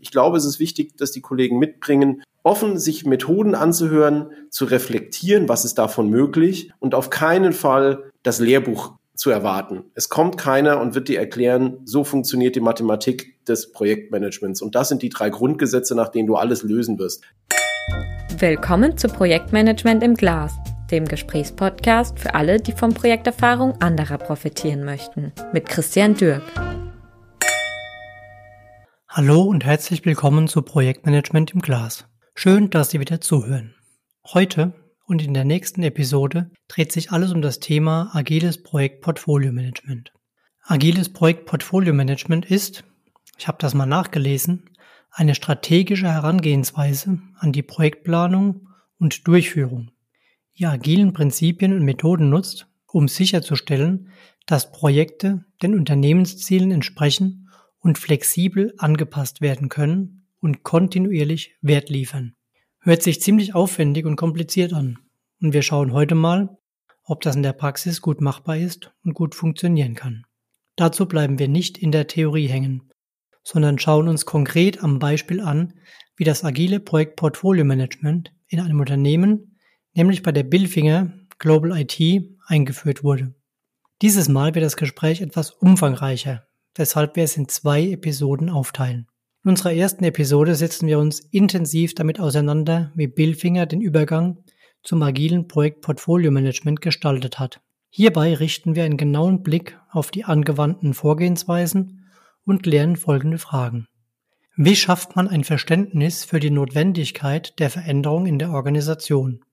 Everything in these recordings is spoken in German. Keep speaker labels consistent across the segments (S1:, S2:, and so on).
S1: Ich glaube, es ist wichtig, dass die Kollegen mitbringen, offen sich Methoden anzuhören, zu reflektieren, was ist davon möglich und auf keinen Fall das Lehrbuch zu erwarten. Es kommt keiner und wird dir erklären, so funktioniert die Mathematik des Projektmanagements. Und das sind die drei Grundgesetze, nach denen du alles lösen wirst.
S2: Willkommen zu Projektmanagement im Glas, dem Gesprächspodcast für alle, die von Projekterfahrung anderer profitieren möchten. Mit Christian Dürk.
S3: Hallo und herzlich willkommen zu Projektmanagement im Glas. Schön, dass Sie wieder zuhören. Heute und in der nächsten Episode dreht sich alles um das Thema agiles Projektportfolio-Management. Agiles Projektportfolio-Management ist, ich habe das mal nachgelesen, eine strategische Herangehensweise an die Projektplanung und Durchführung, die agilen Prinzipien und Methoden nutzt, um sicherzustellen, dass Projekte den Unternehmenszielen entsprechen und flexibel angepasst werden können und kontinuierlich Wert liefern. Hört sich ziemlich aufwendig und kompliziert an. Und wir schauen heute mal, ob das in der Praxis gut machbar ist und gut funktionieren kann. Dazu bleiben wir nicht in der Theorie hängen, sondern schauen uns konkret am Beispiel an, wie das agile Projekt Portfolio Management in einem Unternehmen, nämlich bei der Billfinger Global IT, eingeführt wurde. Dieses Mal wird das Gespräch etwas umfangreicher, weshalb wir es in zwei Episoden aufteilen. In unserer ersten Episode setzen wir uns intensiv damit auseinander, wie Billfinger den Übergang zum agilen Projekt Portfolio Management gestaltet hat. Hierbei richten wir einen genauen Blick auf die angewandten Vorgehensweisen und klären folgende Fragen. Wie schafft man ein Verständnis für die Notwendigkeit der Veränderung in der Organisation?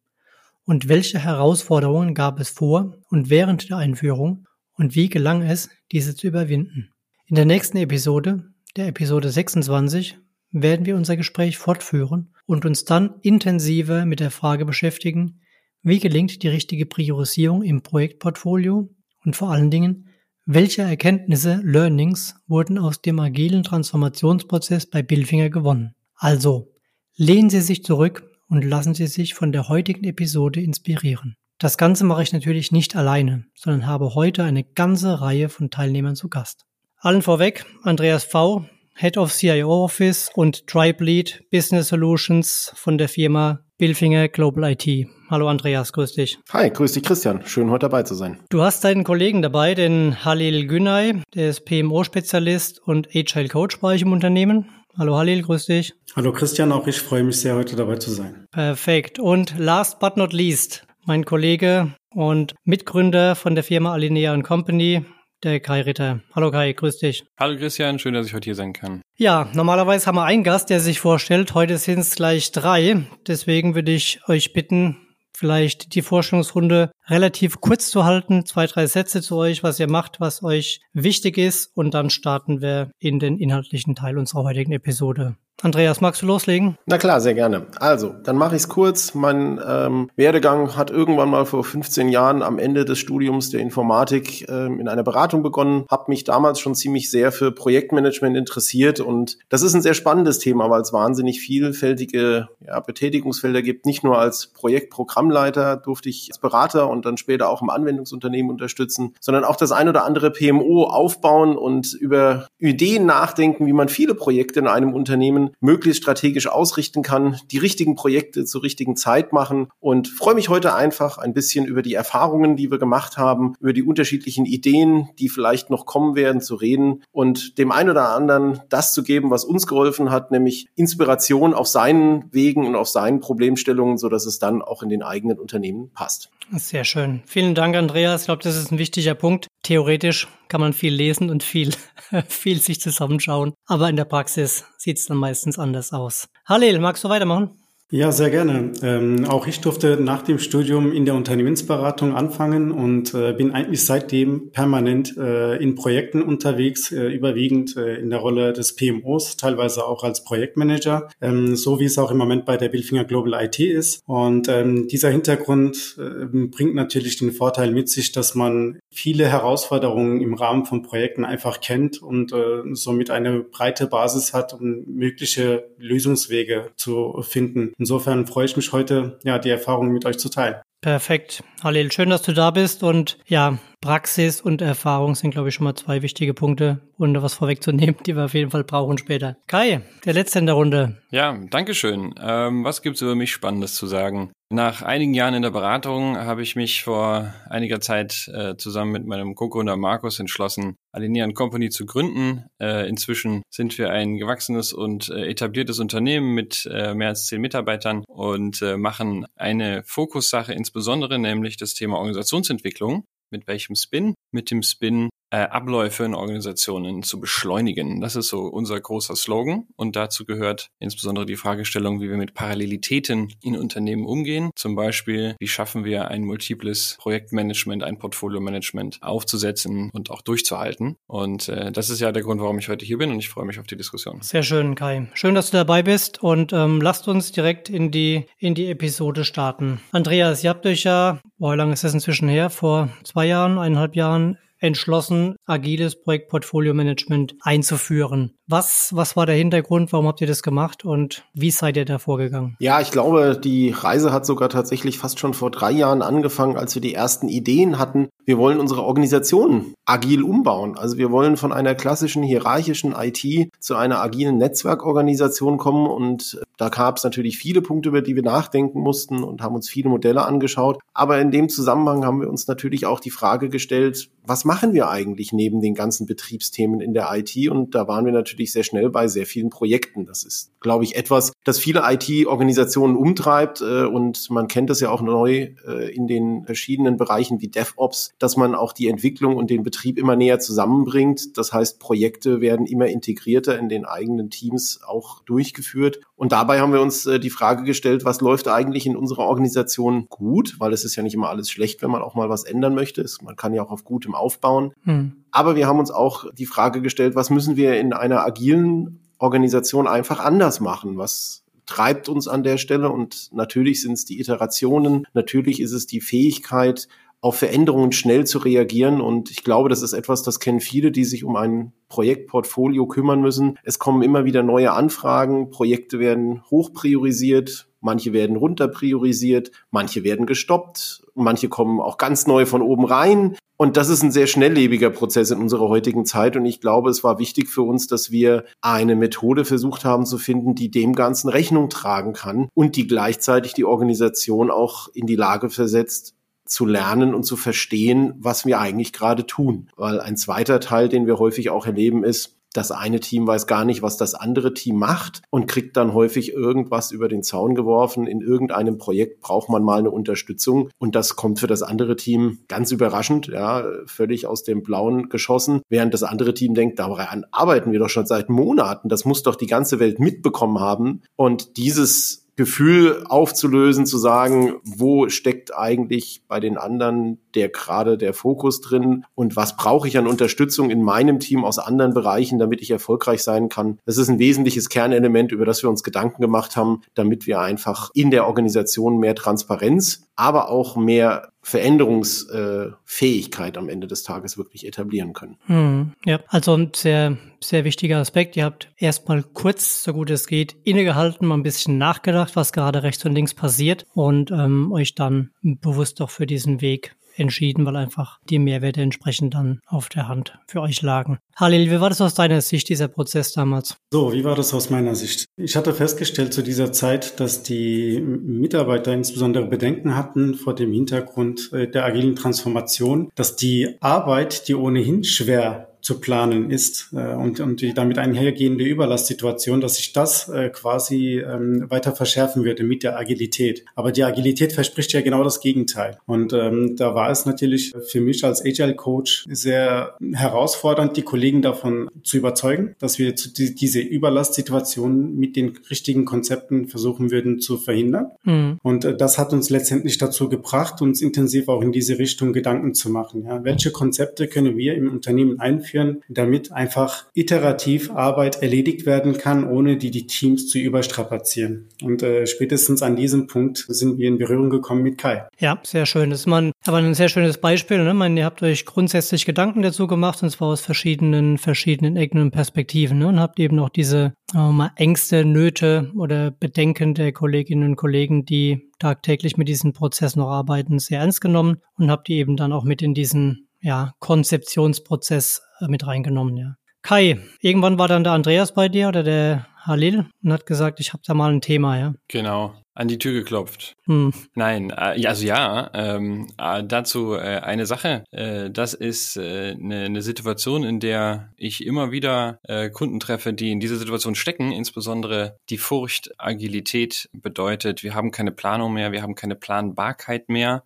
S3: Und welche Herausforderungen gab es vor und während der Einführung und wie gelang es, diese zu überwinden? In der nächsten Episode, der Episode 26, werden wir unser Gespräch fortführen und uns dann intensiver mit der Frage beschäftigen, wie gelingt die richtige Priorisierung im Projektportfolio und vor allen Dingen, welche Erkenntnisse, Learnings wurden aus dem agilen Transformationsprozess bei Billfinger gewonnen. Also, lehnen Sie sich zurück und lassen Sie sich von der heutigen Episode inspirieren. Das Ganze mache ich natürlich nicht alleine, sondern habe heute eine ganze Reihe von Teilnehmern zu Gast. Allen vorweg, Andreas V., Head of CIO Office und Tribe Lead Business Solutions von der Firma Billfinger Global IT. Hallo Andreas, grüß dich.
S1: Hi, grüß dich Christian. Schön heute dabei zu sein.
S3: Du hast deinen Kollegen dabei, den Halil Günay, der ist PMO-Spezialist und Agile Coach bei euch im Unternehmen. Hallo Halil, grüß dich.
S4: Hallo Christian, auch ich freue mich sehr, heute dabei zu sein.
S3: Perfekt. Und last but not least, mein Kollege und Mitgründer von der Firma Alinea Company, der Kai Ritter. Hallo Kai, grüß dich.
S5: Hallo Christian, schön, dass ich heute hier sein kann.
S3: Ja, normalerweise haben wir einen Gast, der sich vorstellt. Heute sind es gleich drei. Deswegen würde ich euch bitten, vielleicht die Vorstellungsrunde relativ kurz zu halten. Zwei, drei Sätze zu euch, was ihr macht, was euch wichtig ist. Und dann starten wir in den inhaltlichen Teil unserer heutigen Episode. Andreas, magst du loslegen?
S1: Na klar, sehr gerne. Also, dann mache ich es kurz. Mein ähm, Werdegang hat irgendwann mal vor 15 Jahren am Ende des Studiums der Informatik ähm, in einer Beratung begonnen. Habe mich damals schon ziemlich sehr für Projektmanagement interessiert und das ist ein sehr spannendes Thema, weil es wahnsinnig vielfältige ja, Betätigungsfelder gibt. Nicht nur als Projektprogrammleiter durfte ich als Berater und dann später auch im Anwendungsunternehmen unterstützen, sondern auch das ein oder andere PMO aufbauen und über Ideen nachdenken, wie man viele Projekte in einem Unternehmen möglichst strategisch ausrichten kann, die richtigen Projekte zur richtigen Zeit machen und freue mich heute einfach ein bisschen über die Erfahrungen, die wir gemacht haben, über die unterschiedlichen Ideen, die vielleicht noch kommen werden, zu reden und dem einen oder anderen das zu geben, was uns geholfen hat, nämlich Inspiration auf seinen Wegen und auf seinen Problemstellungen, so es dann auch in den eigenen Unternehmen passt.
S3: Sehr schön. Vielen Dank, Andreas. Ich glaube, das ist ein wichtiger Punkt. Theoretisch kann man viel lesen und viel, viel sich zusammenschauen. Aber in der Praxis sieht es dann meistens anders aus. Halil, magst du weitermachen?
S4: Ja, sehr gerne. Ähm, auch ich durfte nach dem Studium in der Unternehmensberatung anfangen und äh, bin eigentlich seitdem permanent äh, in Projekten unterwegs, äh, überwiegend äh, in der Rolle des PMOs, teilweise auch als Projektmanager, ähm, so wie es auch im Moment bei der Billfinger Global IT ist. Und ähm, dieser Hintergrund äh, bringt natürlich den Vorteil mit sich, dass man viele Herausforderungen im Rahmen von Projekten einfach kennt und äh, somit eine breite Basis hat, um mögliche Lösungswege zu finden. Insofern freue ich mich heute, ja, die Erfahrungen mit euch zu teilen.
S3: Perfekt. Halil, schön, dass du da bist. Und ja, Praxis und Erfahrung sind, glaube ich, schon mal zwei wichtige Punkte, ohne was vorwegzunehmen, die wir auf jeden Fall brauchen später. Kai, der Letzte in der Runde.
S5: Ja, danke schön. Ähm, was gibt's über mich Spannendes zu sagen? Nach einigen Jahren in der Beratung habe ich mich vor einiger Zeit äh, zusammen mit meinem Co-Gründer Markus entschlossen, Alinea Company zu gründen. Äh, inzwischen sind wir ein gewachsenes und äh, etabliertes Unternehmen mit äh, mehr als zehn Mitarbeitern und äh, machen eine Fokussache insbesondere, nämlich das Thema Organisationsentwicklung. Mit welchem Spin? Mit dem Spin äh, Abläufe in Organisationen zu beschleunigen. Das ist so unser großer Slogan und dazu gehört insbesondere die Fragestellung, wie wir mit Parallelitäten in Unternehmen umgehen. Zum Beispiel, wie schaffen wir ein multiples Projektmanagement, ein Portfolio-Management aufzusetzen und auch durchzuhalten. Und äh, das ist ja der Grund, warum ich heute hier bin und ich freue mich auf die Diskussion.
S3: Sehr schön, Kai. Schön, dass du dabei bist und ähm, lasst uns direkt in die, in die Episode starten. Andreas, ihr habt euch ja, boah, wie lange ist das inzwischen her? Vor zwei Jahren, eineinhalb Jahren entschlossen, agiles Projektportfolio-Management einzuführen. Was, was war der Hintergrund? Warum habt ihr das gemacht und wie seid ihr da vorgegangen?
S1: Ja, ich glaube, die Reise hat sogar tatsächlich fast schon vor drei Jahren angefangen, als wir die ersten Ideen hatten. Wir wollen unsere Organisation agil umbauen. Also wir wollen von einer klassischen hierarchischen IT zu einer agilen Netzwerkorganisation kommen und da gab es natürlich viele Punkte, über die wir nachdenken mussten und haben uns viele Modelle angeschaut. Aber in dem Zusammenhang haben wir uns natürlich auch die Frage gestellt, was machen wir eigentlich neben den ganzen Betriebsthemen in der IT? Und da waren wir natürlich sehr schnell bei sehr vielen Projekten. Das ist, glaube ich, etwas, das viele IT-Organisationen umtreibt. Äh, und man kennt das ja auch neu äh, in den verschiedenen Bereichen wie DevOps, dass man auch die Entwicklung und den Betrieb immer näher zusammenbringt. Das heißt, Projekte werden immer integrierter in den eigenen Teams auch durchgeführt. Und dabei haben wir uns äh, die Frage gestellt, was läuft eigentlich in unserer Organisation gut? Weil es ist ja nicht immer alles schlecht, wenn man auch mal was ändern möchte. Man kann ja auch auf gutem aufbauen. Hm. Aber wir haben uns auch die Frage gestellt, was müssen wir in einer agilen Organisation einfach anders machen? Was treibt uns an der Stelle? Und natürlich sind es die Iterationen, natürlich ist es die Fähigkeit, auf Veränderungen schnell zu reagieren. Und ich glaube, das ist etwas, das kennen viele, die sich um ein Projektportfolio kümmern müssen. Es kommen immer wieder neue Anfragen, Projekte werden hoch priorisiert, manche werden runter priorisiert, manche werden gestoppt, manche kommen auch ganz neu von oben rein. Und das ist ein sehr schnelllebiger Prozess in unserer heutigen Zeit. Und ich glaube, es war wichtig für uns, dass wir eine Methode versucht haben zu finden, die dem Ganzen Rechnung tragen kann und die gleichzeitig die Organisation auch in die Lage versetzt, zu lernen und zu verstehen, was wir eigentlich gerade tun. Weil ein zweiter Teil, den wir häufig auch erleben, ist, das eine Team weiß gar nicht, was das andere Team macht und kriegt dann häufig irgendwas über den Zaun geworfen. In irgendeinem Projekt braucht man mal eine Unterstützung und das kommt für das andere Team ganz überraschend, ja, völlig aus dem Blauen geschossen, während das andere Team denkt, daran arbeiten wir doch schon seit Monaten. Das muss doch die ganze Welt mitbekommen haben und dieses Gefühl aufzulösen, zu sagen, wo steckt eigentlich bei den anderen der gerade der Fokus drin und was brauche ich an Unterstützung in meinem Team aus anderen Bereichen, damit ich erfolgreich sein kann. Das ist ein wesentliches Kernelement, über das wir uns Gedanken gemacht haben, damit wir einfach in der Organisation mehr Transparenz, aber auch mehr Veränderungsfähigkeit am Ende des Tages wirklich etablieren können.
S3: Hm, ja, also ein sehr, sehr wichtiger Aspekt. Ihr habt erstmal kurz, so gut es geht, innegehalten, mal ein bisschen nachgedacht, was gerade rechts und links passiert und ähm, euch dann bewusst auch für diesen Weg entschieden, weil einfach die Mehrwerte entsprechend dann auf der Hand für euch lagen. Halil, wie war das aus deiner Sicht, dieser Prozess damals?
S4: So, wie war das aus meiner Sicht? Ich hatte festgestellt zu dieser Zeit, dass die Mitarbeiter insbesondere Bedenken hatten vor dem Hintergrund äh, der agilen Transformation, dass die Arbeit, die ohnehin schwer zu planen ist äh, und, und die damit einhergehende Überlastsituation, dass sich das äh, quasi ähm, weiter verschärfen würde mit der Agilität. Aber die Agilität verspricht ja genau das Gegenteil. Und ähm, da war es natürlich für mich als Agile Coach sehr herausfordernd, die Kollegen davon zu überzeugen, dass wir zu, die, diese Überlastsituation mit den richtigen Konzepten versuchen würden zu verhindern. Mhm. Und äh, das hat uns letztendlich dazu gebracht, uns intensiv auch in diese Richtung Gedanken zu machen. Ja, welche Konzepte können wir im Unternehmen einführen? Durchführen, damit einfach iterativ Arbeit erledigt werden kann, ohne die die Teams zu überstrapazieren. Und äh, spätestens an diesem Punkt sind wir in Berührung gekommen mit Kai.
S3: Ja, sehr schön. Das ist man, aber ein sehr schönes Beispiel. Ne? Man, ihr habt euch grundsätzlich Gedanken dazu gemacht und zwar aus verschiedenen, verschiedenen Ecken und Perspektiven ne? und habt eben auch diese äh, Ängste, Nöte oder Bedenken der Kolleginnen und Kollegen, die tagtäglich mit diesem Prozess noch arbeiten, sehr ernst genommen und habt die eben dann auch mit in diesen ja, Konzeptionsprozess äh, mit reingenommen. Ja. Kai, irgendwann war dann der Andreas bei dir oder der Halil und hat gesagt, ich habe da mal ein Thema, ja.
S5: Genau, an die Tür geklopft. Hm. Nein, äh, also ja, ähm, äh, dazu äh, eine Sache. Äh, das ist äh, eine, eine Situation, in der ich immer wieder äh, Kunden treffe, die in dieser Situation stecken, insbesondere die Furcht, Agilität bedeutet, wir haben keine Planung mehr, wir haben keine Planbarkeit mehr.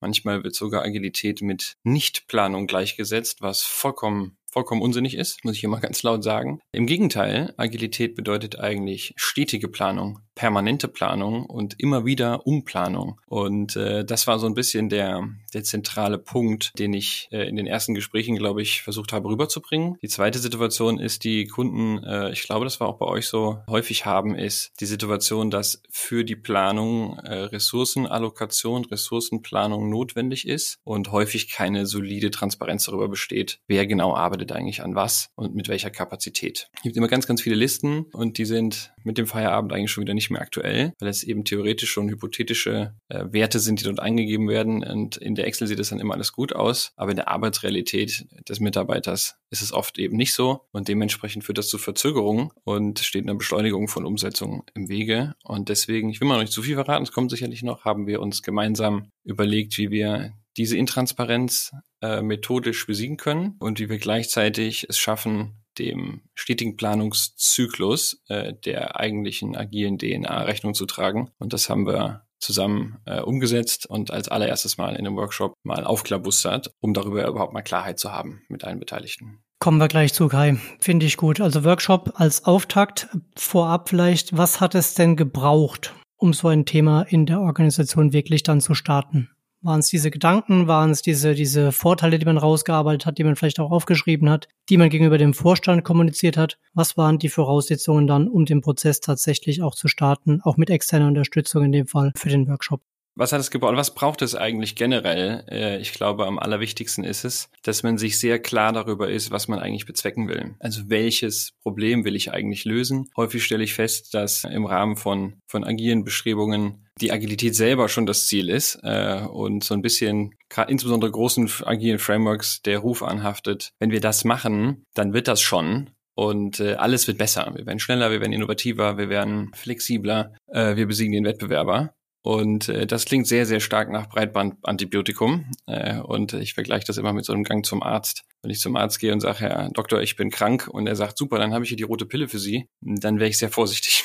S5: Manchmal wird sogar Agilität mit Nichtplanung gleichgesetzt, was vollkommen vollkommen unsinnig ist, muss ich hier mal ganz laut sagen. Im Gegenteil, Agilität bedeutet eigentlich stetige Planung, permanente Planung und immer wieder Umplanung. Und äh, das war so ein bisschen der, der zentrale Punkt, den ich äh, in den ersten Gesprächen, glaube ich, versucht habe rüberzubringen. Die zweite Situation ist, die Kunden, äh, ich glaube, das war auch bei euch so, häufig haben, ist die Situation, dass für die Planung äh, Ressourcenallokation, Ressourcenplanung notwendig ist und häufig keine solide Transparenz darüber besteht, wer genau arbeitet eigentlich an was und mit welcher Kapazität. Es gibt immer ganz, ganz viele Listen und die sind mit dem Feierabend eigentlich schon wieder nicht mehr aktuell, weil es eben theoretische und hypothetische äh, Werte sind, die dort eingegeben werden. Und in der Excel sieht das dann immer alles gut aus, aber in der Arbeitsrealität des Mitarbeiters ist es oft eben nicht so und dementsprechend führt das zu Verzögerungen und steht eine Beschleunigung von Umsetzung im Wege. Und deswegen, ich will mal noch nicht zu viel verraten, es kommt sicherlich noch, haben wir uns gemeinsam überlegt, wie wir diese Intransparenz äh, methodisch besiegen können und wie wir gleichzeitig es schaffen, dem stetigen Planungszyklus äh, der eigentlichen agilen DNA Rechnung zu tragen. Und das haben wir zusammen äh, umgesetzt und als allererstes mal in einem Workshop mal aufklabustert, um darüber überhaupt mal Klarheit zu haben mit allen Beteiligten.
S3: Kommen wir gleich zu, Kai. Finde ich gut. Also Workshop als Auftakt vorab vielleicht. Was hat es denn gebraucht, um so ein Thema in der Organisation wirklich dann zu starten? Waren es diese Gedanken, waren es diese, diese Vorteile, die man rausgearbeitet hat, die man vielleicht auch aufgeschrieben hat, die man gegenüber dem Vorstand kommuniziert hat? Was waren die Voraussetzungen dann, um den Prozess tatsächlich auch zu starten, auch mit externer Unterstützung in dem Fall für den Workshop?
S5: Was hat es gebraucht? Was braucht es eigentlich generell? Äh, ich glaube, am allerwichtigsten ist es, dass man sich sehr klar darüber ist, was man eigentlich bezwecken will. Also welches Problem will ich eigentlich lösen? Häufig stelle ich fest, dass im Rahmen von, von agilen Bestrebungen die Agilität selber schon das Ziel ist äh, und so ein bisschen insbesondere großen agilen Frameworks der Ruf anhaftet, wenn wir das machen, dann wird das schon und äh, alles wird besser. Wir werden schneller, wir werden innovativer, wir werden flexibler, äh, wir besiegen den Wettbewerber. Und äh, das klingt sehr, sehr stark nach Breitbandantibiotikum. Äh, und ich vergleiche das immer mit so einem Gang zum Arzt. Wenn ich zum Arzt gehe und sage, Herr Doktor, ich bin krank, und er sagt, super, dann habe ich hier die rote Pille für Sie, dann wäre ich sehr vorsichtig.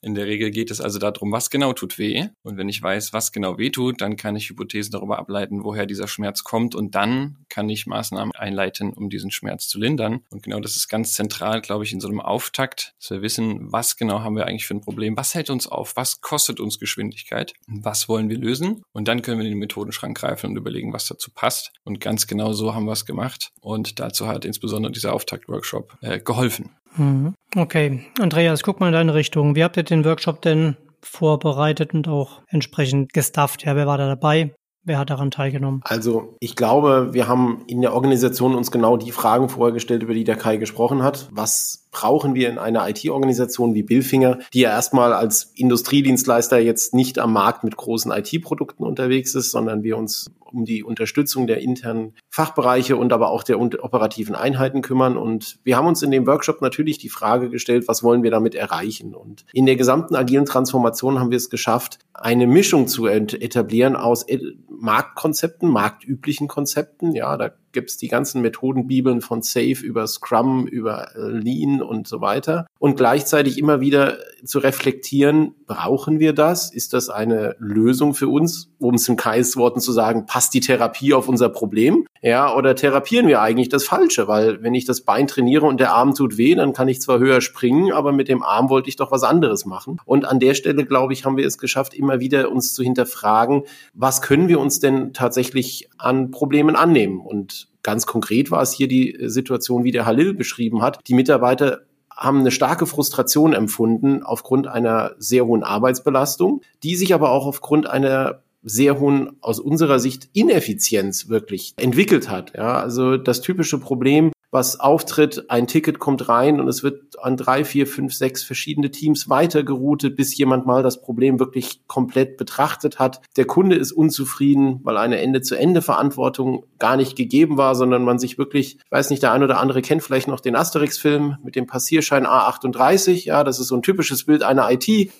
S5: In der Regel geht es also darum, was genau tut weh. Und wenn ich weiß, was genau weh tut, dann kann ich Hypothesen darüber ableiten, woher dieser Schmerz kommt. Und dann kann ich Maßnahmen einleiten, um diesen Schmerz zu lindern. Und genau das ist ganz zentral, glaube ich, in so einem Auftakt, dass wir wissen, was genau haben wir eigentlich für ein Problem? Was hält uns auf? Was kostet uns Geschwindigkeit? Was wollen wir lösen? Und dann können wir in den Methodenschrank greifen und überlegen, was dazu passt. Und ganz genau so haben wir es gemacht. Und dazu hat insbesondere dieser Auftakt-Workshop äh, geholfen.
S3: Mhm. Okay, Andreas, guck mal in deine Richtung. Wie habt ihr den Workshop denn vorbereitet und auch entsprechend gestafft? Ja, wer war da dabei? Wer hat daran teilgenommen?
S1: Also ich glaube, wir haben in der Organisation uns genau die Fragen vorher gestellt, über die der Kai gesprochen hat. Was brauchen wir in einer IT-Organisation wie Billfinger, die ja erstmal als Industriedienstleister jetzt nicht am Markt mit großen IT-Produkten unterwegs ist, sondern wir uns um die Unterstützung der internen Fachbereiche und aber auch der operativen Einheiten kümmern. Und wir haben uns in dem Workshop natürlich die Frage gestellt, was wollen wir damit erreichen? Und in der gesamten agilen Transformation haben wir es geschafft, eine Mischung zu etablieren aus Marktkonzepten, marktüblichen Konzepten. Ja, da gibt es die ganzen Methodenbibeln von Safe über Scrum, über äh, Lean und so weiter. Und gleichzeitig immer wieder zu reflektieren, brauchen wir das? Ist das eine Lösung für uns? Um es in Kais Worten zu sagen, passt die Therapie auf unser Problem? Ja, oder therapieren wir eigentlich das Falsche? Weil wenn ich das Bein trainiere und der Arm tut weh, dann kann ich zwar höher springen, aber mit dem Arm wollte ich doch was anderes machen. Und an der Stelle, glaube ich, haben wir es geschafft, immer wieder uns zu hinterfragen, was können wir uns denn tatsächlich an Problemen annehmen? Und Ganz konkret war es hier die Situation, wie der Halil beschrieben hat. Die Mitarbeiter haben eine starke Frustration empfunden aufgrund einer sehr hohen Arbeitsbelastung, die sich aber auch aufgrund einer sehr hohen, aus unserer Sicht, Ineffizienz wirklich entwickelt hat. Ja, also das typische Problem, was auftritt, ein Ticket kommt rein und es wird an drei, vier, fünf, sechs verschiedene Teams weitergeroutet, bis jemand mal das Problem wirklich komplett betrachtet hat. Der Kunde ist unzufrieden, weil eine Ende-zu-Ende-Verantwortung gar nicht gegeben war, sondern man sich wirklich, ich weiß nicht, der ein oder andere kennt vielleicht noch den Asterix-Film mit dem Passierschein A38. Ja, das ist so ein typisches Bild einer IT.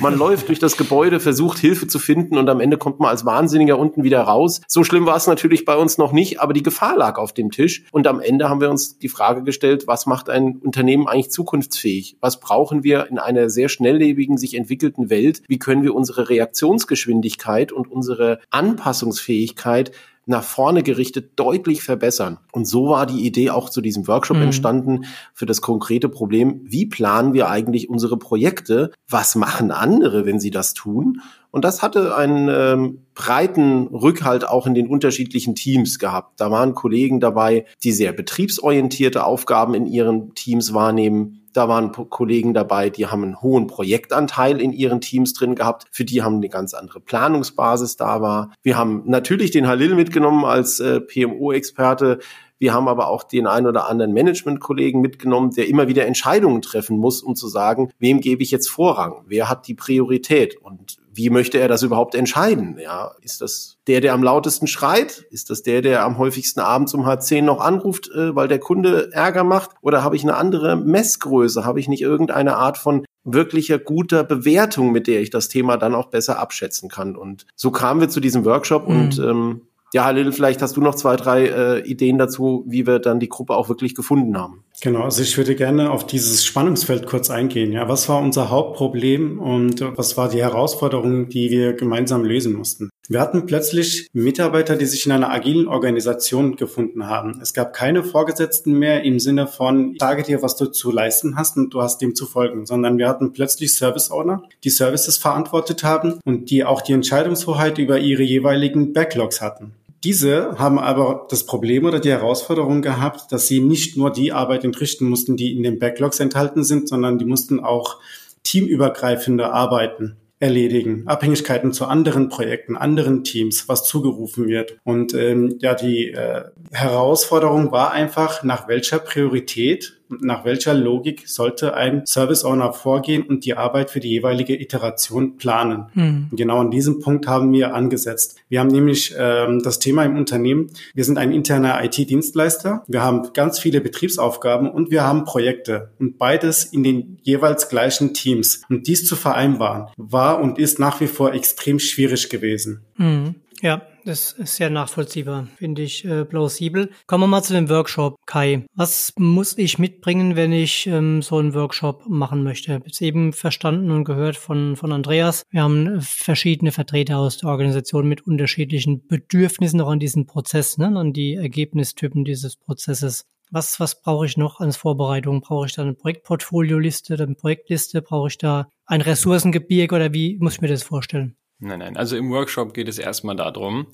S1: Man läuft durch das Gebäude, versucht Hilfe zu finden und am Ende kommt man als Wahnsinniger unten wieder raus. So schlimm war es natürlich bei uns noch nicht, aber die Gefahr lag auf dem Tisch und am Ende haben wir uns die Frage gestellt, was macht ein Unternehmen eigentlich zukunftsfähig? Was brauchen wir in einer sehr schnelllebigen, sich entwickelten Welt? Wie können wir unsere Reaktionsgeschwindigkeit und unsere Anpassungsfähigkeit nach vorne gerichtet deutlich verbessern. Und so war die Idee auch zu diesem Workshop mhm. entstanden für das konkrete Problem, wie planen wir eigentlich unsere Projekte? Was machen andere, wenn sie das tun? Und das hatte einen ähm, breiten Rückhalt auch in den unterschiedlichen Teams gehabt. Da waren Kollegen dabei, die sehr betriebsorientierte Aufgaben in ihren Teams wahrnehmen. Da waren Kollegen dabei, die haben einen hohen Projektanteil in ihren Teams drin gehabt. Für die haben eine ganz andere Planungsbasis da war. Wir haben natürlich den Halil mitgenommen als äh, PMO-Experte. Wir haben aber auch den ein oder anderen Management-Kollegen mitgenommen, der immer wieder Entscheidungen treffen muss, um zu sagen, wem gebe ich jetzt Vorrang? Wer hat die Priorität? Und wie möchte er das überhaupt entscheiden? Ja, ist das der, der am lautesten schreit? Ist das der, der am häufigsten abends um halb zehn noch anruft, äh, weil der Kunde Ärger macht? Oder habe ich eine andere Messgröße? Habe ich nicht irgendeine Art von wirklicher guter Bewertung, mit der ich das Thema dann auch besser abschätzen kann? Und so kamen wir zu diesem Workshop mhm. und ähm, ja, Halil, vielleicht hast du noch zwei, drei äh, Ideen dazu, wie wir dann die Gruppe auch wirklich gefunden haben.
S4: Genau, also ich würde gerne auf dieses Spannungsfeld kurz eingehen. Ja, was war unser Hauptproblem und was war die Herausforderung, die wir gemeinsam lösen mussten? Wir hatten plötzlich Mitarbeiter, die sich in einer agilen Organisation gefunden haben. Es gab keine Vorgesetzten mehr im Sinne von, ich sage dir, was du zu leisten hast und du hast dem zu folgen, sondern wir hatten plötzlich Service Owner, die Services verantwortet haben und die auch die Entscheidungshoheit über ihre jeweiligen Backlogs hatten. Diese haben aber das Problem oder die Herausforderung gehabt, dass sie nicht nur die Arbeit entrichten mussten, die in den Backlogs enthalten sind, sondern die mussten auch teamübergreifende Arbeiten erledigen, Abhängigkeiten zu anderen Projekten, anderen Teams, was zugerufen wird. Und ähm, ja, die äh, Herausforderung war einfach, nach welcher Priorität nach welcher Logik sollte ein Service Owner vorgehen und die Arbeit für die jeweilige Iteration planen. Mhm. Genau an diesem Punkt haben wir angesetzt. Wir haben nämlich ähm, das Thema im Unternehmen, wir sind ein interner IT-Dienstleister, wir haben ganz viele Betriebsaufgaben und wir haben Projekte und beides in den jeweils gleichen Teams. Und dies zu vereinbaren, war und ist nach wie vor extrem schwierig gewesen.
S3: Mhm. Ja, das ist sehr nachvollziehbar, finde ich äh, plausibel. Kommen wir mal zu dem Workshop, Kai. Was muss ich mitbringen, wenn ich ähm, so einen Workshop machen möchte? Jetzt eben verstanden und gehört von, von Andreas. Wir haben verschiedene Vertreter aus der Organisation mit unterschiedlichen Bedürfnissen auch an diesen Prozess, ne, an die Ergebnistypen dieses Prozesses. Was, was brauche ich noch als Vorbereitung? Brauche ich da eine Projektportfolioliste eine Projektliste? Brauche ich da ein Ressourcengebirge oder wie muss ich mir das vorstellen?
S5: Nein, nein. Also im Workshop geht es erstmal darum,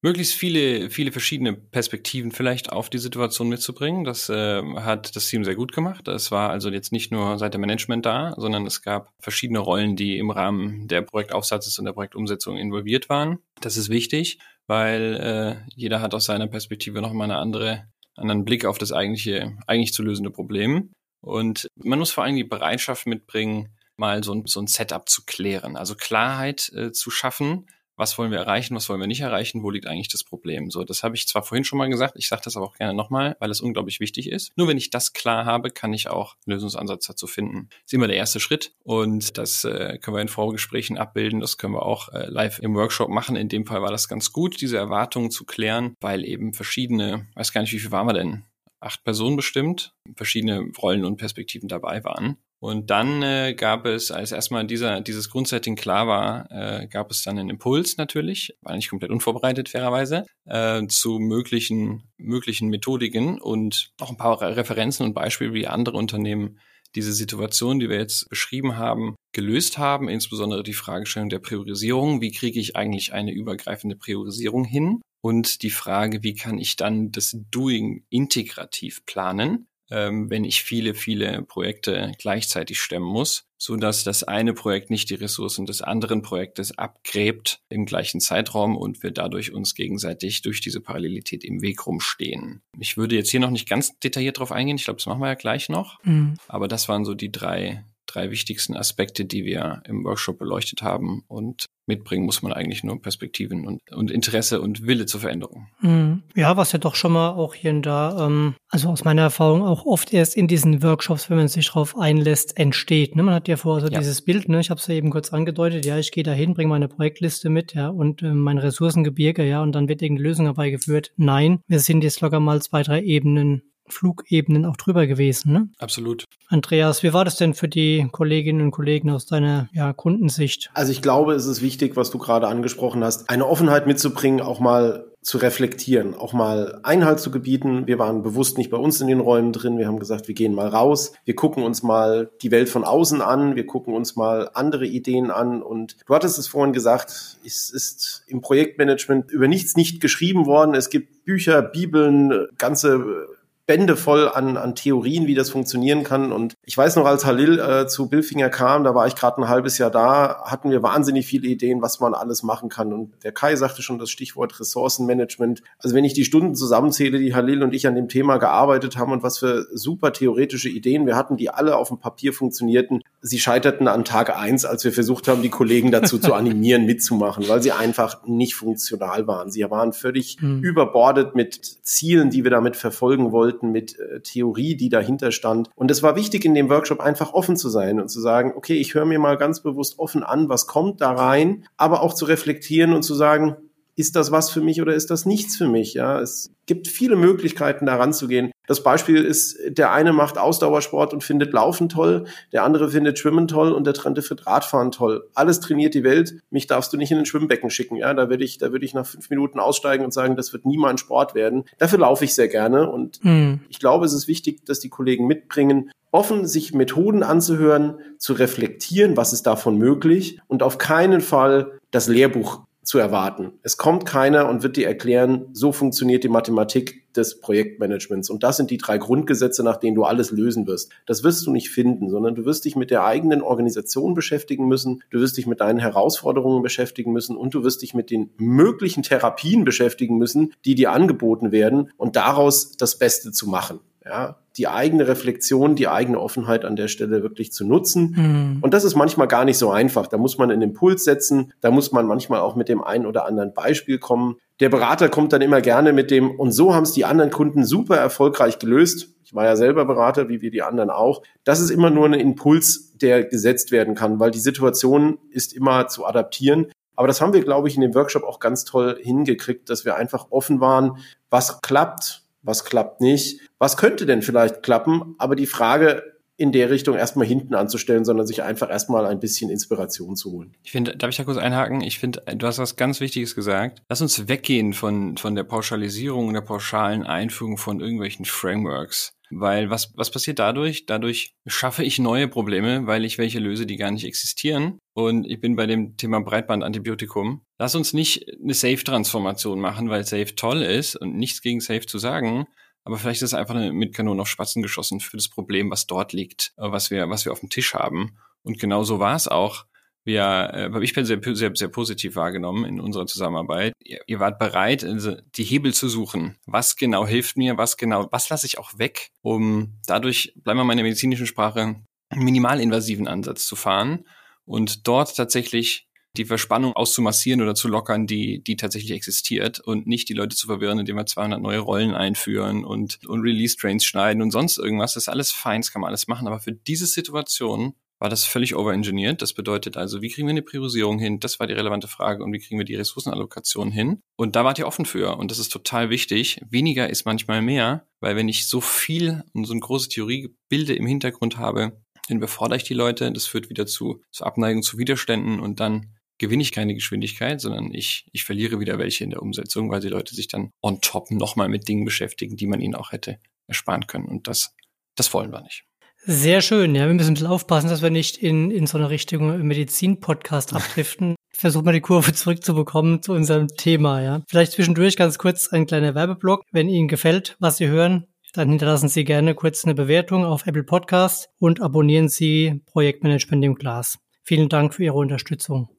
S5: möglichst viele, viele verschiedene Perspektiven vielleicht auf die Situation mitzubringen. Das äh, hat das Team sehr gut gemacht. Es war also jetzt nicht nur seit dem Management da, sondern es gab verschiedene Rollen, die im Rahmen der Projektaufsatzes und der Projektumsetzung involviert waren. Das ist wichtig, weil äh, jeder hat aus seiner Perspektive nochmal eine andere, anderen Blick auf das eigentliche, eigentlich zu lösende Problem. Und man muss vor allem die Bereitschaft mitbringen, mal so ein, so ein Setup zu klären. Also Klarheit äh, zu schaffen, was wollen wir erreichen, was wollen wir nicht erreichen, wo liegt eigentlich das Problem. So, das habe ich zwar vorhin schon mal gesagt, ich sage das aber auch gerne nochmal, weil es unglaublich wichtig ist. Nur wenn ich das klar habe, kann ich auch einen Lösungsansatz dazu finden. Das ist immer der erste Schritt und das äh, können wir in Vorgesprächen abbilden, das können wir auch äh, live im Workshop machen. In dem Fall war das ganz gut, diese Erwartungen zu klären, weil eben verschiedene, weiß gar nicht, wie viel waren wir denn? Acht Personen bestimmt, verschiedene Rollen und Perspektiven dabei waren. Und dann äh, gab es, als erstmal dieser, dieses Grundsetting klar war, äh, gab es dann einen Impuls natürlich, war nicht komplett unvorbereitet fairerweise, äh, zu möglichen, möglichen Methodiken und auch ein paar Referenzen und Beispiele, wie andere Unternehmen diese Situation, die wir jetzt beschrieben haben, gelöst haben, insbesondere die Fragestellung der Priorisierung. Wie kriege ich eigentlich eine übergreifende Priorisierung hin? und die Frage, wie kann ich dann das Doing integrativ planen, ähm, wenn ich viele, viele Projekte gleichzeitig stemmen muss, so dass das eine Projekt nicht die Ressourcen des anderen Projektes abgräbt im gleichen Zeitraum und wir dadurch uns gegenseitig durch diese Parallelität im Weg rumstehen. Ich würde jetzt hier noch nicht ganz detailliert drauf eingehen. Ich glaube, das machen wir ja gleich noch. Mhm. Aber das waren so die drei drei wichtigsten Aspekte, die wir im Workshop beleuchtet haben. Und mitbringen muss man eigentlich nur Perspektiven und, und Interesse und Wille zur Veränderung.
S3: Mhm. Ja, was ja doch schon mal auch hier und da, ähm, also aus meiner Erfahrung auch oft erst in diesen Workshops, wenn man sich darauf einlässt, entsteht. Ne? Man hat ja vorher so ja. dieses Bild, ne? ich habe es ja eben kurz angedeutet, ja, ich gehe da hin, bringe meine Projektliste mit, ja, und äh, mein Ressourcengebirge, ja, und dann wird irgendeine Lösung herbeigeführt. Nein, wir sind jetzt locker mal zwei, drei Ebenen Flugebenen auch drüber gewesen, ne?
S5: Absolut.
S3: Andreas, wie war das denn für die Kolleginnen und Kollegen aus deiner ja, Kundensicht?
S1: Also ich glaube, es ist wichtig, was du gerade angesprochen hast, eine Offenheit mitzubringen, auch mal zu reflektieren, auch mal Einhalt zu gebieten. Wir waren bewusst nicht bei uns in den Räumen drin. Wir haben gesagt, wir gehen mal raus. Wir gucken uns mal die Welt von außen an. Wir gucken uns mal andere Ideen an. Und du hattest es vorhin gesagt, es ist im Projektmanagement über nichts nicht geschrieben worden. Es gibt Bücher, Bibeln, ganze Bände voll an, an Theorien, wie das funktionieren kann. Und ich weiß noch, als Halil äh, zu Billfinger kam, da war ich gerade ein halbes Jahr da, hatten wir wahnsinnig viele Ideen, was man alles machen kann. Und der Kai sagte schon das Stichwort Ressourcenmanagement. Also wenn ich die Stunden zusammenzähle, die Halil und ich an dem Thema gearbeitet haben und was für super theoretische Ideen wir hatten, die alle auf dem Papier funktionierten, sie scheiterten an Tag eins, als wir versucht haben, die Kollegen dazu zu animieren, mitzumachen, weil sie einfach nicht funktional waren. Sie waren völlig mhm. überbordet mit Zielen, die wir damit verfolgen wollten wollten, mit äh, Theorie, die dahinter stand. Und es war wichtig in dem Workshop einfach offen zu sein und zu sagen, okay, ich höre mir mal ganz bewusst offen an, was kommt da rein, aber auch zu reflektieren und zu sagen, ist das was für mich oder ist das nichts für mich? Ja, es gibt viele Möglichkeiten, daran zu gehen. Das Beispiel ist, der eine macht Ausdauersport und findet Laufen toll, der andere findet Schwimmen toll und der dritte findet Radfahren toll. Alles trainiert die Welt. Mich darfst du nicht in ein Schwimmbecken schicken. Ja, da würde ich, da würde ich nach fünf Minuten aussteigen und sagen, das wird nie mein Sport werden. Dafür laufe ich sehr gerne und mhm. ich glaube, es ist wichtig, dass die Kollegen mitbringen, offen sich Methoden anzuhören, zu reflektieren, was ist davon möglich und auf keinen Fall das Lehrbuch zu erwarten. Es kommt keiner und wird dir erklären, so funktioniert die Mathematik des Projektmanagements. Und das sind die drei Grundgesetze, nach denen du alles lösen wirst. Das wirst du nicht finden, sondern du wirst dich mit der eigenen Organisation beschäftigen müssen, du wirst dich mit deinen Herausforderungen beschäftigen müssen und du wirst dich mit den möglichen Therapien beschäftigen müssen, die dir angeboten werden und daraus das Beste zu machen. Ja, die eigene Reflexion, die eigene Offenheit an der Stelle wirklich zu nutzen. Mhm. Und das ist manchmal gar nicht so einfach. Da muss man einen Impuls setzen, da muss man manchmal auch mit dem einen oder anderen Beispiel kommen. Der Berater kommt dann immer gerne mit dem, und so haben es die anderen Kunden super erfolgreich gelöst. Ich war ja selber Berater, wie wir die anderen auch. Das ist immer nur ein Impuls, der gesetzt werden kann, weil die Situation ist immer zu adaptieren. Aber das haben wir, glaube ich, in dem Workshop auch ganz toll hingekriegt, dass wir einfach offen waren, was klappt, was klappt nicht, was könnte denn vielleicht klappen, aber die Frage in der Richtung erstmal hinten anzustellen, sondern sich einfach erstmal ein bisschen Inspiration zu holen.
S5: Ich finde, darf ich da kurz einhaken? Ich finde, du hast was ganz Wichtiges gesagt. Lass uns weggehen von, von der Pauschalisierung, der pauschalen Einführung von irgendwelchen Frameworks. Weil was, was passiert dadurch? Dadurch schaffe ich neue Probleme, weil ich welche löse, die gar nicht existieren. Und ich bin bei dem Thema Breitbandantibiotikum. Lass uns nicht eine Safe-Transformation machen, weil Safe toll ist und nichts gegen Safe zu sagen. Aber vielleicht ist es einfach eine, mit Kanonen auf Spatzen geschossen für das Problem, was dort liegt, äh, was wir, was wir auf dem Tisch haben. Und genau so war es auch. Wir, äh, ich bin sehr, sehr, sehr positiv wahrgenommen in unserer Zusammenarbeit. Ihr, ihr wart bereit, also die Hebel zu suchen. Was genau hilft mir? Was genau, was lasse ich auch weg, um dadurch, bleiben wir mal in der medizinischen Sprache, einen minimalinvasiven Ansatz zu fahren und dort tatsächlich die Verspannung auszumassieren oder zu lockern, die, die tatsächlich existiert und nicht die Leute zu verwirren, indem wir 200 neue Rollen einführen und, und Release-Trains schneiden und sonst irgendwas. Das ist alles fein, das kann man alles machen. Aber für diese Situation war das völlig overengineert. Das bedeutet also, wie kriegen wir eine Priorisierung hin? Das war die relevante Frage. Und wie kriegen wir die Ressourcenallokation hin? Und da wart ihr offen für. Und das ist total wichtig. Weniger ist manchmal mehr, weil wenn ich so viel und so eine große Theoriebilde im Hintergrund habe, dann befordere ich die Leute. Das führt wieder zu, zu Abneigung, zu Widerständen und dann gewinne ich keine Geschwindigkeit, sondern ich, ich verliere wieder welche in der Umsetzung, weil die Leute sich dann on top nochmal mit Dingen beschäftigen, die man ihnen auch hätte ersparen können. Und das, das wollen wir nicht.
S3: Sehr schön, ja. Wir müssen ein bisschen aufpassen, dass wir nicht in, in so eine Richtung Medizin-Podcast abdriften. versuchen wir die Kurve zurückzubekommen zu unserem Thema, ja. Vielleicht zwischendurch ganz kurz ein kleiner Werbeblock. Wenn Ihnen gefällt, was Sie hören, dann hinterlassen Sie gerne kurz eine Bewertung auf Apple Podcasts und abonnieren Sie Projektmanagement im Glas. Vielen Dank für Ihre Unterstützung.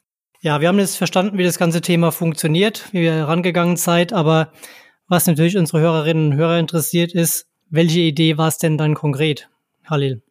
S3: Ja, wir haben jetzt verstanden, wie das ganze Thema funktioniert, wie ihr herangegangen seid, aber was natürlich unsere Hörerinnen und Hörer interessiert ist, welche Idee war es denn dann konkret, Halil?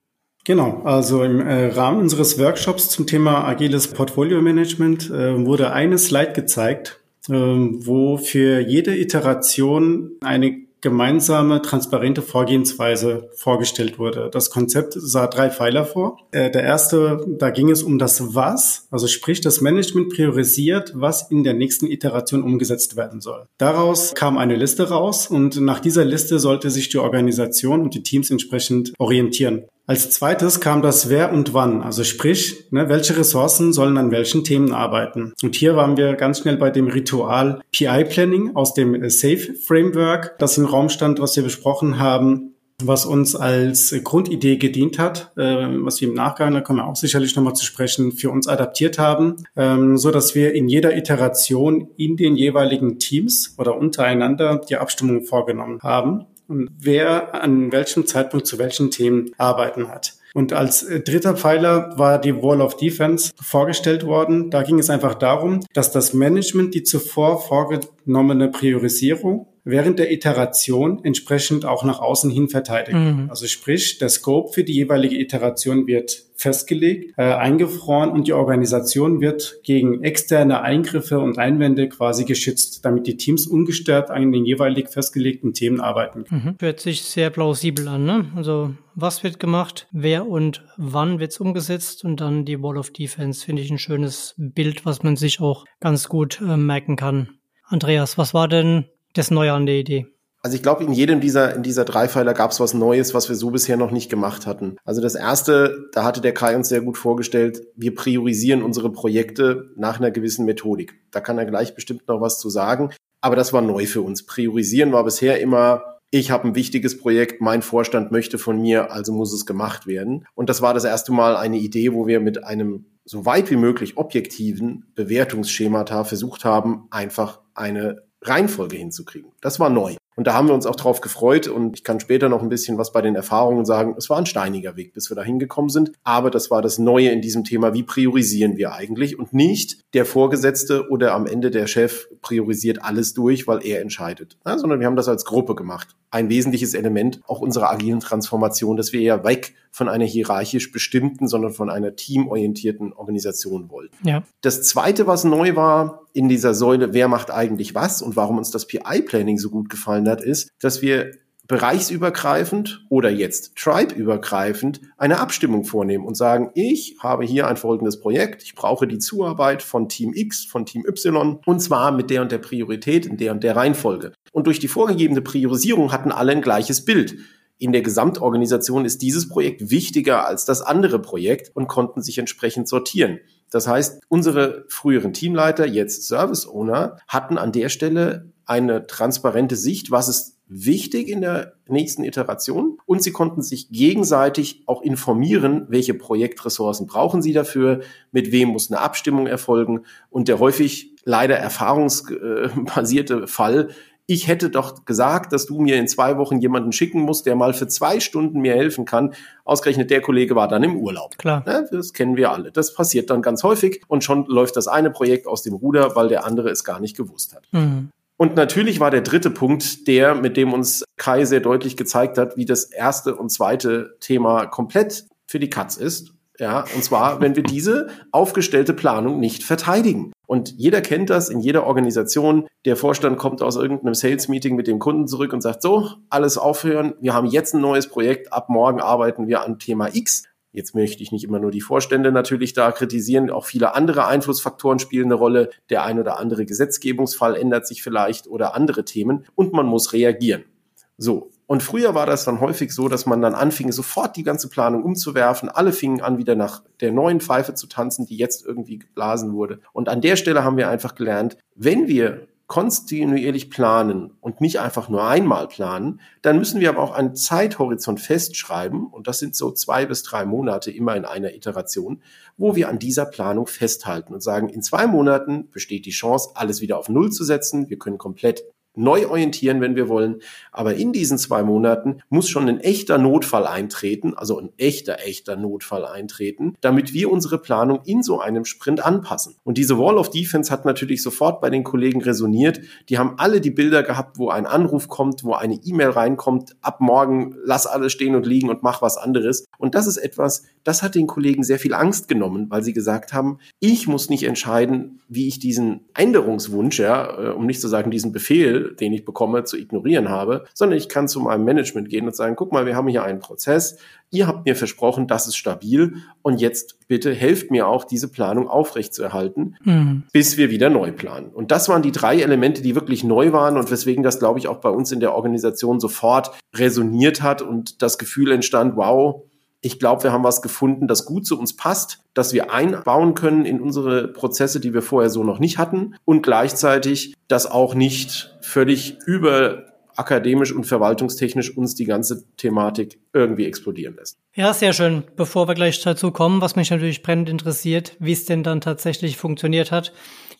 S4: Genau, also im äh, Rahmen unseres Workshops zum Thema agiles Portfolio Management äh, wurde eine Slide gezeigt, äh, wo für jede Iteration eine gemeinsame, transparente Vorgehensweise vorgestellt wurde. Das Konzept sah drei Pfeiler vor. Äh, der erste, da ging es um das Was, also sprich, das Management priorisiert, was in der nächsten Iteration umgesetzt werden soll. Daraus kam eine Liste raus und nach dieser Liste sollte sich die Organisation und die Teams entsprechend orientieren. Als zweites kam das Wer und Wann, also sprich, ne, welche Ressourcen sollen an welchen Themen arbeiten. Und hier waren wir ganz schnell bei dem Ritual PI Planning aus dem Safe Framework, das im Raum stand, was wir besprochen haben, was uns als Grundidee gedient hat, äh, was wir im Nachgang, da kommen wir auch sicherlich nochmal zu sprechen, für uns adaptiert haben, ähm, so dass wir in jeder Iteration in den jeweiligen Teams oder untereinander die Abstimmung vorgenommen haben und wer an welchem Zeitpunkt zu welchen Themen arbeiten hat. Und als äh, dritter Pfeiler war die Wall of Defense vorgestellt worden. Da ging es einfach darum, dass das Management die zuvor vorgenommene Priorisierung während der Iteration entsprechend auch nach außen hin verteidigt. Mhm. Also sprich, der Scope für die jeweilige Iteration wird festgelegt, äh, eingefroren und die Organisation wird gegen externe Eingriffe und Einwände quasi geschützt, damit die Teams ungestört an den jeweilig festgelegten Themen arbeiten.
S3: Mhm. Hört sich sehr plausibel an, ne? Also was wird gemacht, wer und wann wird's umgesetzt und dann die Wall of Defense finde ich ein schönes Bild, was man sich auch ganz gut äh, merken kann. Andreas, was war denn das Neue an der Idee?
S1: Also ich glaube, in jedem dieser, in dieser Dreipfeiler gab es was Neues, was wir so bisher noch nicht gemacht hatten. Also das erste, da hatte der Kai uns sehr gut vorgestellt, wir priorisieren unsere Projekte nach einer gewissen Methodik. Da kann er gleich bestimmt noch was zu sagen. Aber das war neu für uns. Priorisieren war bisher immer, ich habe ein wichtiges Projekt, mein Vorstand möchte von mir, also muss es gemacht werden. Und das war das erste Mal eine Idee, wo wir mit einem so weit wie möglich objektiven Bewertungsschemata versucht haben, einfach eine Reihenfolge hinzukriegen. Das war neu. Und da haben wir uns auch drauf gefreut und ich kann später noch ein bisschen was bei den Erfahrungen sagen. Es war ein steiniger Weg, bis wir da hingekommen sind. Aber das war das Neue in diesem Thema. Wie priorisieren wir eigentlich? Und nicht der Vorgesetzte oder am Ende der Chef priorisiert alles durch, weil er entscheidet. Ja, sondern wir haben das als Gruppe gemacht. Ein wesentliches Element auch unserer agilen Transformation, dass wir eher weg von einer hierarchisch bestimmten, sondern von einer teamorientierten Organisation wollten. Ja. Das zweite, was neu war in dieser Säule, wer macht eigentlich was und warum uns das PI-Planning so gut gefallen hat, ist, dass wir bereichsübergreifend oder jetzt tribe-übergreifend eine Abstimmung vornehmen und sagen, ich habe hier ein folgendes Projekt, ich brauche die Zuarbeit von Team X, von Team Y und zwar mit der und der Priorität in der und der Reihenfolge. Und durch die vorgegebene Priorisierung hatten alle ein gleiches Bild in der Gesamtorganisation ist dieses Projekt wichtiger als das andere Projekt und konnten sich entsprechend sortieren. Das heißt, unsere früheren Teamleiter, jetzt Service Owner, hatten an der Stelle eine transparente Sicht, was ist wichtig in der nächsten Iteration und sie konnten sich gegenseitig auch informieren, welche Projektressourcen brauchen sie dafür, mit wem muss eine Abstimmung erfolgen und der häufig leider erfahrungsbasierte Fall ich hätte doch gesagt, dass du mir in zwei Wochen jemanden schicken musst, der mal für zwei Stunden mir helfen kann. Ausgerechnet der Kollege war dann im Urlaub. Klar. das kennen wir alle. Das passiert dann ganz häufig und schon läuft das eine Projekt aus dem Ruder, weil der andere es gar nicht gewusst hat. Mhm. Und natürlich war der dritte Punkt der, mit dem uns Kai sehr deutlich gezeigt hat, wie das erste und zweite Thema komplett für die Katz ist. Ja, und zwar, wenn wir diese aufgestellte Planung nicht verteidigen. Und jeder kennt das in jeder Organisation. Der Vorstand kommt aus irgendeinem Sales-Meeting mit dem Kunden zurück und sagt, so, alles aufhören. Wir haben jetzt ein neues Projekt. Ab morgen arbeiten wir an Thema X. Jetzt möchte ich nicht immer nur die Vorstände natürlich da kritisieren. Auch viele andere Einflussfaktoren spielen eine Rolle. Der ein oder andere Gesetzgebungsfall ändert sich vielleicht oder andere Themen. Und man muss reagieren. So, und früher war das dann häufig so, dass man dann anfing, sofort die ganze Planung umzuwerfen. Alle fingen an, wieder nach der neuen Pfeife zu tanzen, die jetzt irgendwie geblasen wurde. Und an der Stelle haben wir einfach gelernt, wenn wir kontinuierlich planen und nicht einfach nur einmal planen, dann müssen wir aber auch einen Zeithorizont festschreiben, und das sind so zwei bis drei Monate immer in einer Iteration, wo wir an dieser Planung festhalten und sagen, in zwei Monaten besteht die Chance, alles wieder auf Null zu setzen. Wir können komplett neu orientieren, wenn wir wollen. Aber in diesen zwei Monaten muss schon ein echter Notfall eintreten, also ein echter, echter Notfall eintreten, damit wir unsere Planung in so einem Sprint anpassen. Und diese Wall of Defense hat natürlich sofort bei den Kollegen resoniert. Die haben alle die Bilder gehabt, wo ein Anruf kommt, wo eine E-Mail reinkommt, ab morgen lass alles stehen und liegen und mach was anderes. Und das ist etwas, das hat den Kollegen sehr viel Angst genommen, weil sie gesagt haben, ich muss nicht entscheiden, wie ich diesen Änderungswunsch, ja, äh, um nicht zu sagen diesen Befehl, den ich bekomme, zu ignorieren habe, sondern ich kann zu meinem Management gehen und sagen, guck mal, wir haben hier einen Prozess, ihr habt mir versprochen, das ist stabil und jetzt bitte helft mir auch, diese Planung aufrechtzuerhalten, mhm. bis wir wieder neu planen. Und das waren die drei Elemente, die wirklich neu waren und weswegen das, glaube ich, auch bei uns in der Organisation sofort resoniert hat und das Gefühl entstand, wow, ich glaube, wir haben was gefunden, das gut zu uns passt, das wir einbauen können in unsere Prozesse, die wir vorher so noch nicht hatten und gleichzeitig das auch nicht völlig über akademisch und verwaltungstechnisch uns die ganze Thematik irgendwie explodieren lässt.
S3: Ja, sehr schön. Bevor wir gleich dazu kommen, was mich natürlich brennend interessiert, wie es denn dann tatsächlich funktioniert hat.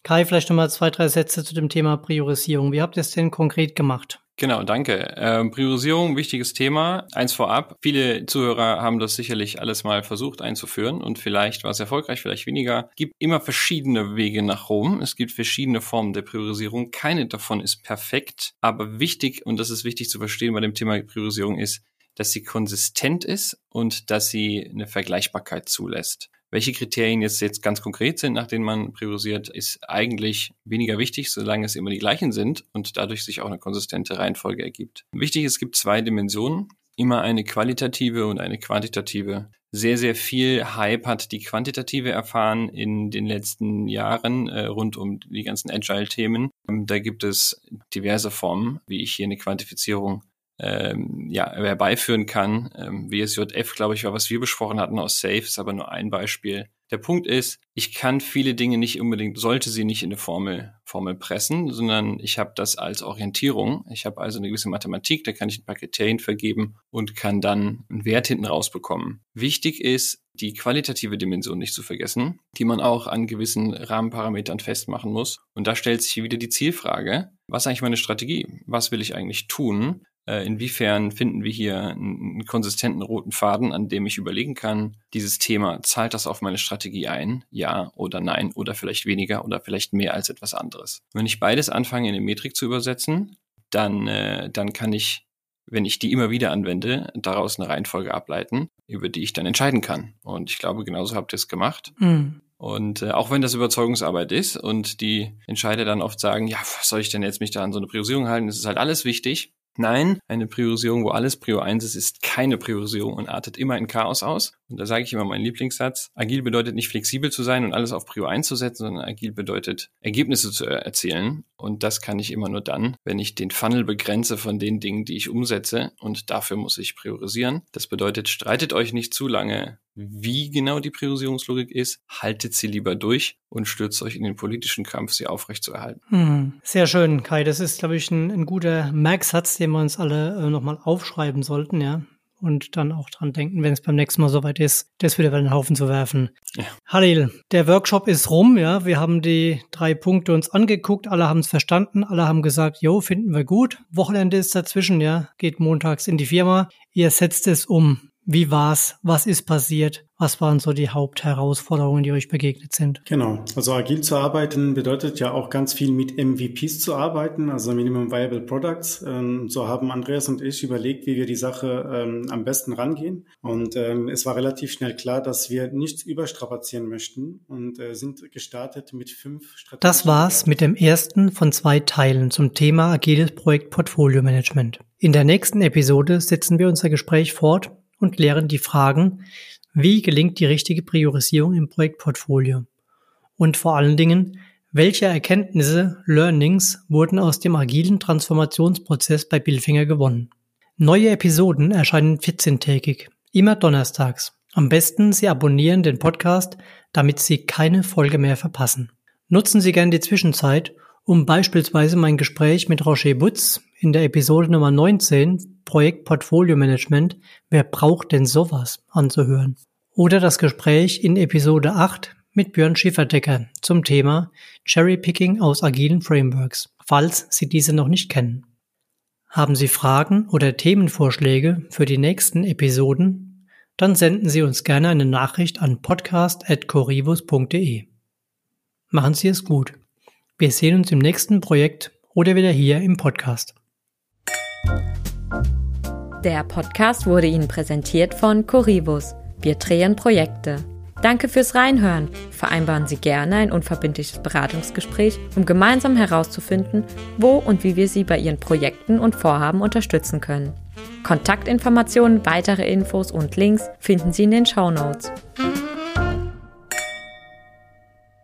S3: Kai, vielleicht nochmal zwei, drei Sätze zu dem Thema Priorisierung. Wie habt ihr es denn konkret gemacht?
S5: Genau, danke. Ähm, Priorisierung, wichtiges Thema. Eins vorab. Viele Zuhörer haben das sicherlich alles mal versucht einzuführen und vielleicht war es erfolgreich, vielleicht weniger. Es gibt immer verschiedene Wege nach Rom. Es gibt verschiedene Formen der Priorisierung. Keine davon ist perfekt. Aber wichtig, und das ist wichtig zu verstehen bei dem Thema Priorisierung, ist, dass sie konsistent ist und dass sie eine Vergleichbarkeit zulässt. Welche Kriterien jetzt, jetzt ganz konkret sind, nach denen man priorisiert, ist eigentlich weniger wichtig, solange es immer die gleichen sind und dadurch sich auch eine konsistente Reihenfolge ergibt. Wichtig, es gibt zwei Dimensionen, immer eine qualitative und eine quantitative. Sehr, sehr viel Hype hat die quantitative erfahren in den letzten Jahren äh, rund um die ganzen Agile-Themen. Da gibt es diverse Formen, wie ich hier eine Quantifizierung ähm, ja, herbeiführen kann. Ähm, WSJF, glaube ich, war, was wir besprochen hatten aus Safe, ist aber nur ein Beispiel. Der Punkt ist, ich kann viele Dinge nicht unbedingt, sollte sie nicht in eine Formel, Formel pressen, sondern ich habe das als Orientierung. Ich habe also eine gewisse Mathematik, da kann ich ein paar Kriterien vergeben und kann dann einen Wert hinten rausbekommen. Wichtig ist, die qualitative Dimension nicht zu vergessen, die man auch an gewissen Rahmenparametern festmachen muss. Und da stellt sich hier wieder die Zielfrage, was ist eigentlich meine Strategie? Was will ich eigentlich tun? Äh, inwiefern finden wir hier einen konsistenten roten Faden, an dem ich überlegen kann, dieses Thema, zahlt das auf meine Strategie ein? Ja oder nein oder vielleicht weniger oder vielleicht mehr als etwas anderes. Wenn ich beides anfange in eine Metrik zu übersetzen, dann, äh, dann kann ich, wenn ich die immer wieder anwende, daraus eine Reihenfolge ableiten, über die ich dann entscheiden kann. Und ich glaube, genauso habt ihr es gemacht. Mhm. Und äh, auch wenn das Überzeugungsarbeit ist und die Entscheider dann oft sagen, ja, was soll ich denn jetzt mich da an so eine Priorisierung halten? Das ist halt alles wichtig. Nein, eine Priorisierung, wo alles Prio 1 ist, ist keine Priorisierung und artet immer in Chaos aus. Und da sage ich immer meinen Lieblingssatz. Agil bedeutet nicht flexibel zu sein und alles auf Prio 1 zu setzen, sondern agil bedeutet Ergebnisse zu erzielen. Und das kann ich immer nur dann, wenn ich den Funnel begrenze von den Dingen, die ich umsetze. Und dafür muss ich priorisieren. Das bedeutet, streitet euch nicht zu lange wie genau die Priorisierungslogik ist, haltet sie lieber durch und stürzt euch in den politischen Kampf, sie aufrechtzuerhalten.
S3: Hm, sehr schön, Kai. Das ist, glaube ich, ein, ein guter Merksatz, den wir uns alle äh, nochmal aufschreiben sollten, ja. Und dann auch dran denken, wenn es beim nächsten Mal soweit ist, das wieder über den Haufen zu werfen. Ja. Halil, der Workshop ist rum, ja. Wir haben die drei Punkte uns angeguckt, alle haben es verstanden, alle haben gesagt, jo, finden wir gut. Wochenende ist dazwischen, ja. Geht montags in die Firma. Ihr setzt es um. Wie war's? Was ist passiert? Was waren so die Hauptherausforderungen, die euch begegnet sind?
S4: Genau. Also agil zu arbeiten bedeutet ja auch ganz viel mit MVPs zu arbeiten, also Minimum Viable Products. Ähm, so haben Andreas und ich überlegt, wie wir die Sache ähm, am besten rangehen. Und ähm, es war relativ schnell klar, dass wir nichts überstrapazieren möchten und äh, sind gestartet mit fünf
S3: Strategien. Das war's mit dem ersten von zwei Teilen zum Thema agiles Projekt Portfolio Management. In der nächsten Episode setzen wir unser Gespräch fort und klären die Fragen, wie gelingt die richtige Priorisierung im Projektportfolio? Und vor allen Dingen, welche Erkenntnisse, Learnings wurden aus dem agilen Transformationsprozess bei Billfinger gewonnen? Neue Episoden erscheinen 14-tägig, immer donnerstags. Am besten Sie abonnieren den Podcast, damit Sie keine Folge mehr verpassen. Nutzen Sie gerne die Zwischenzeit, um beispielsweise mein Gespräch mit Roger Butz in der Episode Nummer 19 Projekt Portfolio Management Wer braucht denn sowas anzuhören? Oder das Gespräch in Episode 8 mit Björn Schieferdecker zum Thema Cherry Picking aus agilen Frameworks, falls Sie diese noch nicht kennen. Haben Sie Fragen oder Themenvorschläge für die nächsten Episoden? Dann senden Sie uns gerne eine Nachricht an podcast.corivus.de. Machen Sie es gut. Wir sehen uns im nächsten Projekt oder wieder hier im Podcast.
S2: Der Podcast wurde Ihnen präsentiert von Corivus. Wir drehen Projekte. Danke fürs Reinhören. Vereinbaren Sie gerne ein unverbindliches Beratungsgespräch, um gemeinsam herauszufinden, wo und wie wir Sie bei Ihren Projekten und Vorhaben unterstützen können. Kontaktinformationen, weitere Infos und Links finden Sie in den Show Notes.